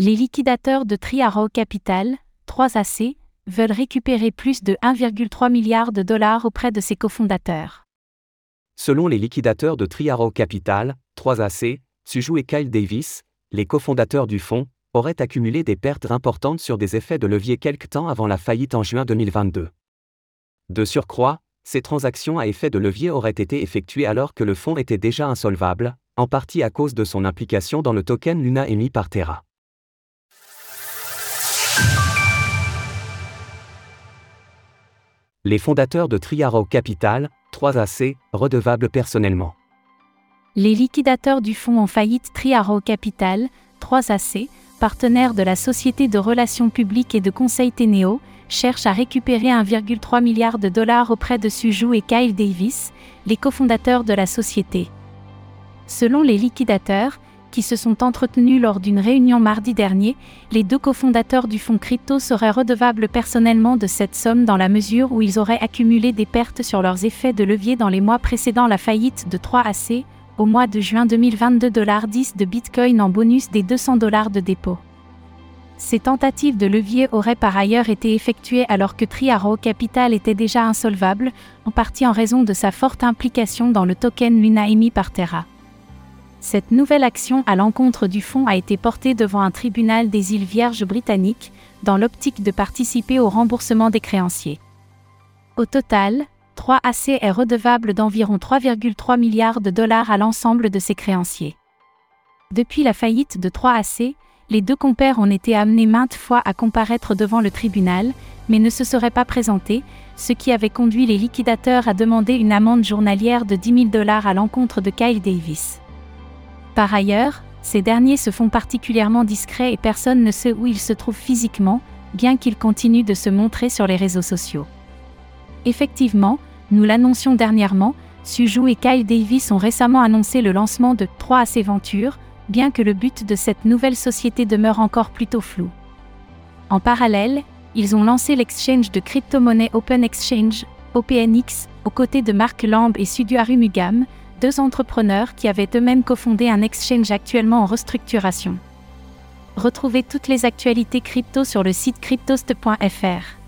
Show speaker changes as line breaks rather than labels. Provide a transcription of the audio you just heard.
Les liquidateurs de Triaro Capital, 3AC, veulent récupérer plus de 1,3 milliard de dollars auprès de ses cofondateurs.
Selon les liquidateurs de Triaro Capital, 3AC, Suju et Kyle Davis, les cofondateurs du fonds, auraient accumulé des pertes importantes sur des effets de levier quelque temps avant la faillite en juin 2022. De surcroît, ces transactions à effet de levier auraient été effectuées alors que le fonds était déjà insolvable, en partie à cause de son implication dans le token Luna émis par Terra. Les fondateurs de Triaro Capital, 3AC, redevables personnellement.
Les liquidateurs du fonds en faillite Triaro Capital, 3AC, partenaire de la Société de Relations Publiques et de Conseil Ténéo, cherchent à récupérer 1,3 milliard de dollars auprès de Suju et Kyle Davis, les cofondateurs de la société. Selon les liquidateurs, qui se sont entretenus lors d'une réunion mardi dernier, les deux cofondateurs du fonds crypto seraient redevables personnellement de cette somme dans la mesure où ils auraient accumulé des pertes sur leurs effets de levier dans les mois précédant la faillite de 3AC, au mois de juin 2022 10 de Bitcoin en bonus des 200 dollars de dépôt. Ces tentatives de levier auraient par ailleurs été effectuées alors que Triaro Capital était déjà insolvable, en partie en raison de sa forte implication dans le token Luna émis par Terra. Cette nouvelle action à l'encontre du fonds a été portée devant un tribunal des îles Vierges britanniques, dans l'optique de participer au remboursement des créanciers. Au total, 3AC est redevable d'environ 3,3 milliards de dollars à l'ensemble de ses créanciers. Depuis la faillite de 3AC, les deux compères ont été amenés maintes fois à comparaître devant le tribunal, mais ne se seraient pas présentés, ce qui avait conduit les liquidateurs à demander une amende journalière de 10 000 dollars à l'encontre de Kyle Davis. Par ailleurs, ces derniers se font particulièrement discrets et personne ne sait où ils se trouvent physiquement, bien qu'ils continuent de se montrer sur les réseaux sociaux. Effectivement, nous l'annoncions dernièrement, Suju et Kyle Davis ont récemment annoncé le lancement de 3 AC Ventures, bien que le but de cette nouvelle société demeure encore plutôt flou. En parallèle, ils ont lancé l'exchange de crypto-monnaie Open Exchange, OPNX, aux côtés de Mark Lamb et Suduaru Mugam, deux entrepreneurs qui avaient eux-mêmes cofondé un exchange actuellement en restructuration. Retrouvez toutes les actualités crypto sur le site cryptost.fr.